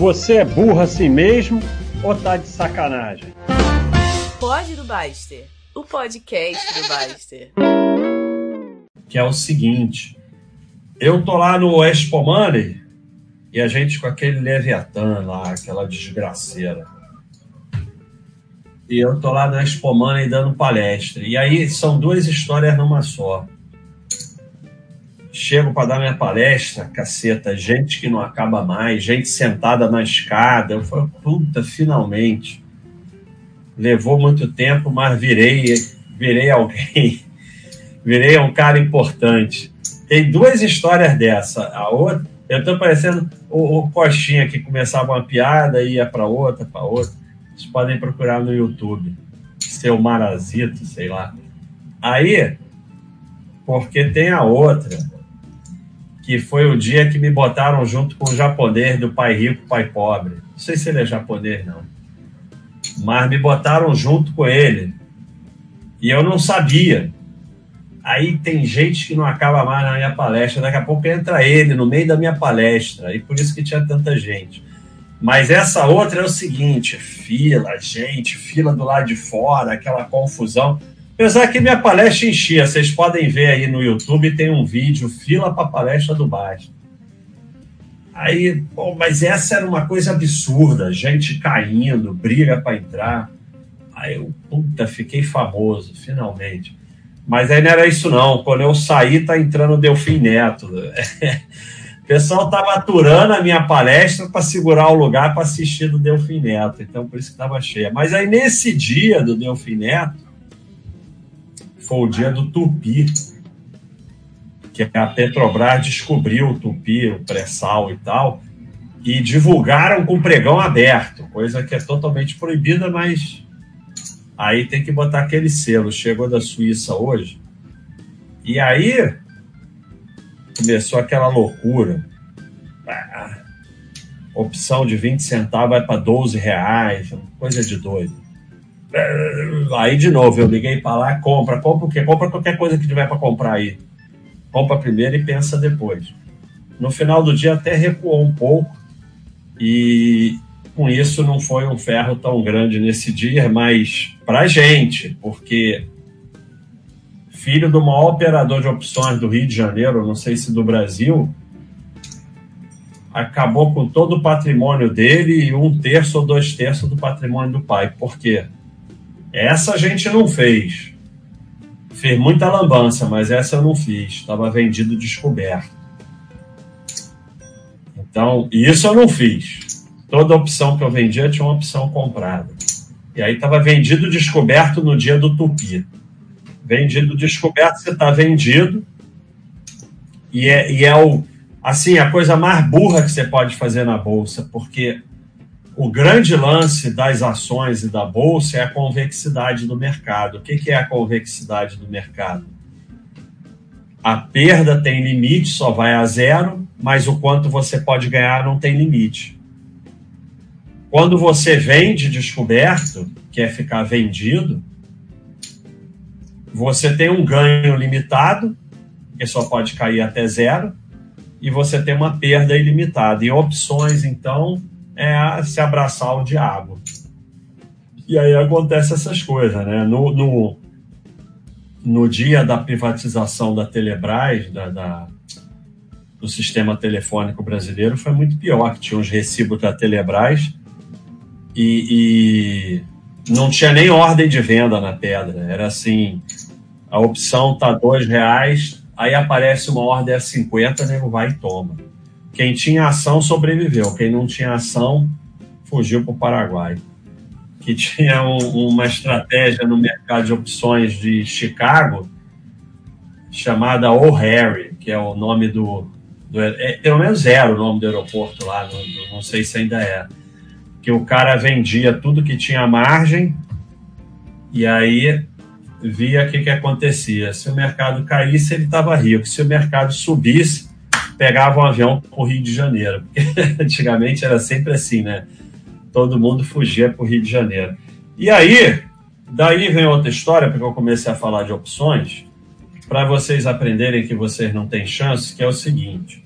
Você é burro assim mesmo ou tá de sacanagem? Pode do Baster, o podcast do Baster. Que é o seguinte, eu tô lá no Expo Money e a gente com aquele Leviatã lá, aquela desgraceira. E eu tô lá no Expo Money dando palestra. E aí são duas histórias numa só. Chego para dar minha palestra, caceta, gente que não acaba mais, gente sentada na escada. Eu falo, puta, finalmente. Levou muito tempo, mas virei, virei alguém. Virei um cara importante. Tem duas histórias dessa. A outra, eu tô parecendo o, o Coxinha que começava uma piada e ia para outra, para outra. Vocês podem procurar no YouTube. Seu Marazito, sei lá. Aí, porque tem a outra que foi o dia que me botaram junto com o japonês do pai rico, pai pobre. Não sei se ele é japonês, não. Mas me botaram junto com ele. E eu não sabia. Aí tem gente que não acaba mais na minha palestra. Daqui a pouco entra ele no meio da minha palestra. E por isso que tinha tanta gente. Mas essa outra é o seguinte: fila, gente, fila do lado de fora, aquela confusão. Apesar que minha palestra enchia, vocês podem ver aí no YouTube, tem um vídeo, fila para palestra do Baixo. Aí, bom, mas essa era uma coisa absurda, gente caindo, briga para entrar. Aí eu, puta, fiquei famoso, finalmente. Mas aí não era isso não, quando eu saí, tá entrando o Delfim Neto. O pessoal estava aturando a minha palestra para segurar o lugar para assistir do Delfim Neto, então por isso que estava cheia. Mas aí nesse dia do Delfim Neto, foi o dia do Tupi, que a Petrobras descobriu o Tupi, o pré-sal e tal, e divulgaram com pregão aberto, coisa que é totalmente proibida, mas aí tem que botar aquele selo. Chegou da Suíça hoje. E aí começou aquela loucura. Ah, opção de 20 centavos vai para 12 reais, coisa de doido. Aí, de novo, eu liguei para lá, compra, compra o quê? Compra qualquer coisa que tiver para comprar aí. Compra primeiro e pensa depois. No final do dia até recuou um pouco e com isso não foi um ferro tão grande nesse dia, mas para gente, porque filho do maior operador de opções do Rio de Janeiro, não sei se do Brasil, acabou com todo o patrimônio dele e um terço ou dois terços do patrimônio do pai. Por quê? Essa a gente não fez. Fez muita lambança, mas essa eu não fiz. Estava vendido descoberto. Então, isso eu não fiz. Toda opção que eu vendia tinha uma opção comprada. E aí estava vendido descoberto no dia do tupi. Vendido descoberto, você está vendido. E é, e é o, assim, a coisa mais burra que você pode fazer na bolsa, porque o grande lance das ações e da bolsa é a convexidade do mercado. O que é a convexidade do mercado? A perda tem limite, só vai a zero, mas o quanto você pode ganhar não tem limite. Quando você vende descoberto, que é ficar vendido, você tem um ganho limitado, que só pode cair até zero, e você tem uma perda ilimitada. E opções, então, é se abraçar ao diabo. E aí acontece essas coisas, né? No, no, no dia da privatização da Telebrás, da, da, do sistema telefônico brasileiro, foi muito pior, que tinha os recibos da Telebrás e, e não tinha nem ordem de venda na pedra. Era assim, a opção tá dois reais, aí aparece uma ordem a 50, nego vai e toma. Quem tinha ação sobreviveu, quem não tinha ação fugiu para o Paraguai. Que tinha um, uma estratégia no mercado de opções de Chicago chamada O'Harry, que é o nome do. do é, pelo menos era o nome do aeroporto lá, não, não sei se ainda é. Que o cara vendia tudo que tinha margem e aí via o que, que acontecia. Se o mercado caísse, ele estava rico. Se o mercado subisse, pegava um avião para o Rio de Janeiro. Antigamente era sempre assim, né? Todo mundo fugia para o Rio de Janeiro. E aí, daí vem outra história, porque eu comecei a falar de opções, para vocês aprenderem que vocês não têm chance, que é o seguinte: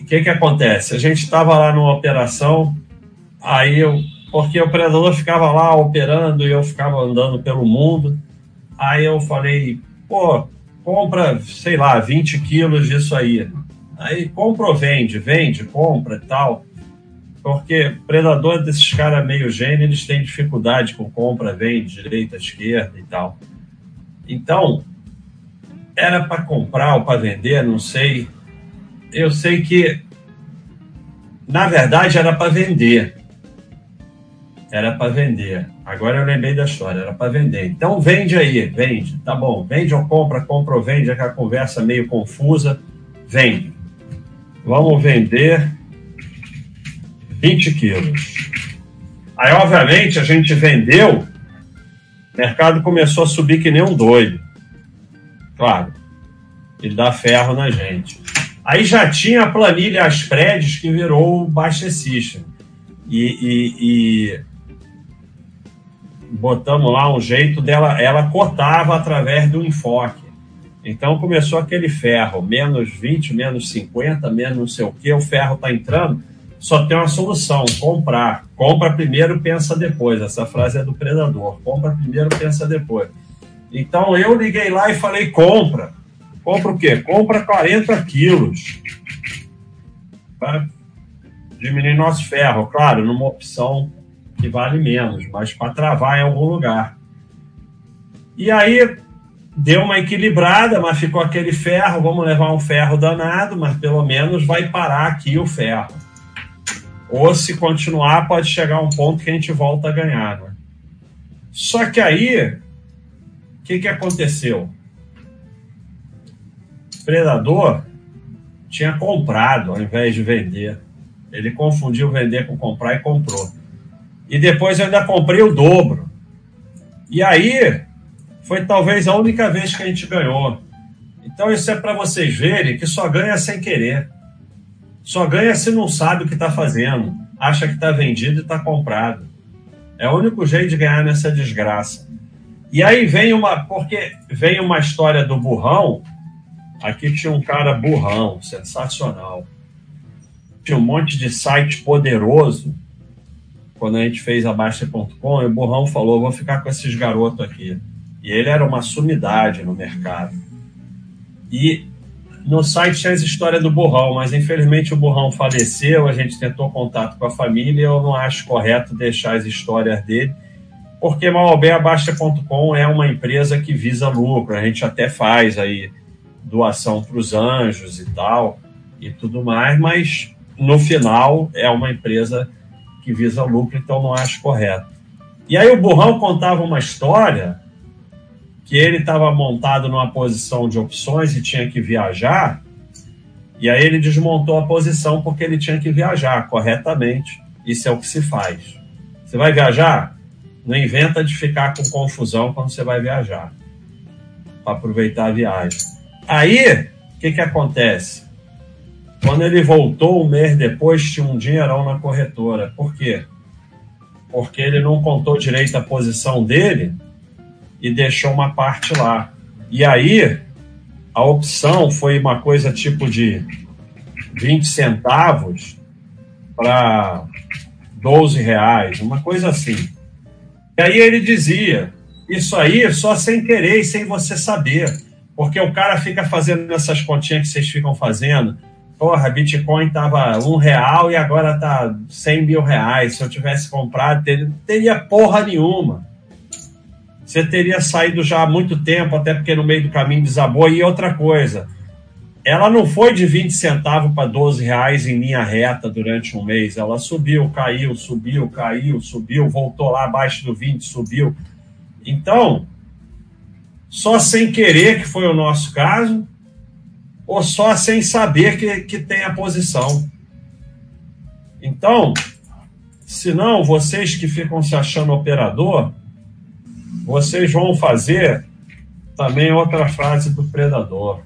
o que que acontece? A gente estava lá numa operação, aí eu, porque o predador ficava lá operando e eu ficava andando pelo mundo, aí eu falei, pô, compra, sei lá, 20 quilos disso aí. Aí compra ou vende, vende, compra e tal. Porque predador desses caras meio gênio, eles têm dificuldade com compra, vende, direita, esquerda e tal. Então, era para comprar ou para vender, não sei. Eu sei que, na verdade, era para vender. Era para vender. Agora eu lembrei da história, era para vender. Então vende aí, vende. Tá bom, vende ou compra, compra ou vende, aquela conversa meio confusa. Vende. Vamos vender 20 quilos. Aí, obviamente, a gente vendeu, o mercado começou a subir que nem um doido. Claro, ele dá ferro na gente. Aí já tinha a planilha Aspredes que virou o Baixa System. E, e, e, botamos lá um jeito dela, ela cotava através do enfoque. Então começou aquele ferro, menos 20, menos 50, menos não sei o que, o ferro está entrando só tem uma solução: comprar. Compra primeiro, pensa depois. Essa frase é do predador: compra primeiro, pensa depois. Então eu liguei lá e falei: compra. Compra o quê? Compra 40 quilos. Para diminuir nosso ferro. Claro, numa opção que vale menos, mas para travar em algum lugar. E aí deu uma equilibrada, mas ficou aquele ferro. Vamos levar um ferro danado, mas pelo menos vai parar aqui o ferro. Ou se continuar, pode chegar um ponto que a gente volta a ganhar. Né? Só que aí, o que, que aconteceu? O predador tinha comprado ao invés de vender. Ele confundiu vender com comprar e comprou. E depois eu ainda comprei o dobro. E aí foi talvez a única vez que a gente ganhou. Então isso é para vocês verem que só ganha sem querer. Só ganha se não sabe o que está fazendo, acha que está vendido e está comprado. É o único jeito de ganhar nessa desgraça. E aí vem uma, porque vem uma história do burrão. Aqui tinha um cara burrão, sensacional. Tinha um monte de site poderoso. Quando a gente fez a Baixa.com, o burrão falou: vou ficar com esses garotos aqui. E ele era uma sumidade no mercado. E no site tinha as histórias do Burrão, mas infelizmente o Burrão faleceu, a gente tentou contato com a família eu não acho correto deixar as histórias dele, porque malbeabaixa.com é uma empresa que visa lucro, a gente até faz aí doação para os anjos e tal, e tudo mais, mas no final é uma empresa que visa lucro, então não acho correto. E aí o Burrão contava uma história que ele estava montado numa posição de opções e tinha que viajar, e aí ele desmontou a posição porque ele tinha que viajar corretamente. Isso é o que se faz. Você vai viajar? Não inventa de ficar com confusão quando você vai viajar, para aproveitar a viagem. Aí, o que, que acontece? Quando ele voltou um mês depois, tinha um dinheirão na corretora. Por quê? Porque ele não contou direito a posição dele e deixou uma parte lá. E aí, a opção foi uma coisa tipo de 20 centavos para 12 reais, uma coisa assim. E aí ele dizia: Isso aí só sem querer e sem você saber. Porque o cara fica fazendo essas continhas que vocês ficam fazendo. Porra, Bitcoin tava um real e agora tá 100 mil reais. Se eu tivesse comprado, teria, teria porra nenhuma você teria saído já há muito tempo, até porque no meio do caminho desabou. E outra coisa, ela não foi de 20 centavos para 12 reais em linha reta durante um mês. Ela subiu, caiu, subiu, caiu, subiu, voltou lá abaixo do 20, subiu. Então, só sem querer, que foi o nosso caso, ou só sem saber que, que tem a posição. Então, se não, vocês que ficam se achando operador, vocês vão fazer também outra frase do predador.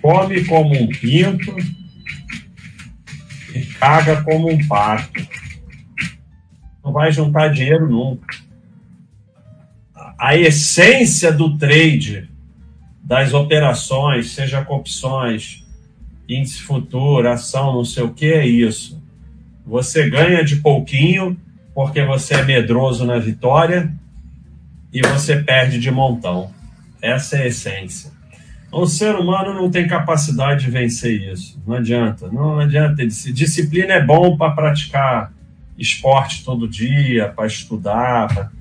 Come como um pinto e caga como um pato. Não vai juntar dinheiro nunca. A essência do trade, das operações, seja com opções, índice futuro, ação, não sei o que é isso. Você ganha de pouquinho porque você é medroso na vitória e você perde de montão. Essa é a essência. O ser humano não tem capacidade de vencer isso. Não adianta. Não adianta. Disciplina é bom para praticar esporte todo dia, para estudar. Pra...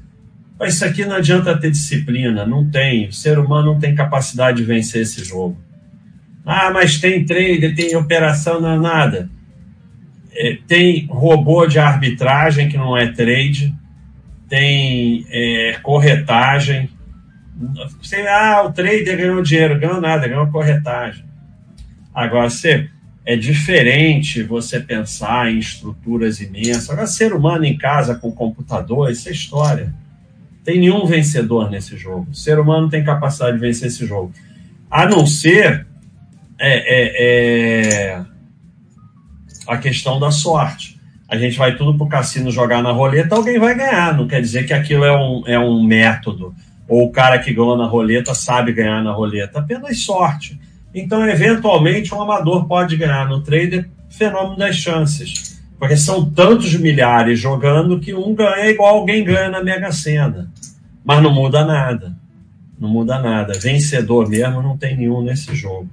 Mas isso aqui não adianta ter disciplina. Não tem. O ser humano não tem capacidade de vencer esse jogo. Ah, mas tem trader, tem operação, não é nada. É, tem robô de arbitragem que não é trade, tem é, corretagem. Você, ah, o trader ganhou dinheiro, ganhou nada, ganhou corretagem. Agora, você, é diferente você pensar em estruturas imensas. Agora, ser humano em casa com computador, isso é história. Tem nenhum vencedor nesse jogo. O ser humano tem capacidade de vencer esse jogo. A não ser é, é, é a questão da sorte. A gente vai tudo para o cassino jogar na roleta, alguém vai ganhar. Não quer dizer que aquilo é um, é um método. Ou o cara que ganhou na roleta sabe ganhar na roleta. Apenas sorte. Então, eventualmente, um amador pode ganhar no trader, fenômeno das chances. Porque são tantos milhares jogando que um ganha igual alguém ganha na Mega Sena. Mas não muda nada. Não muda nada. Vencedor mesmo não tem nenhum nesse jogo.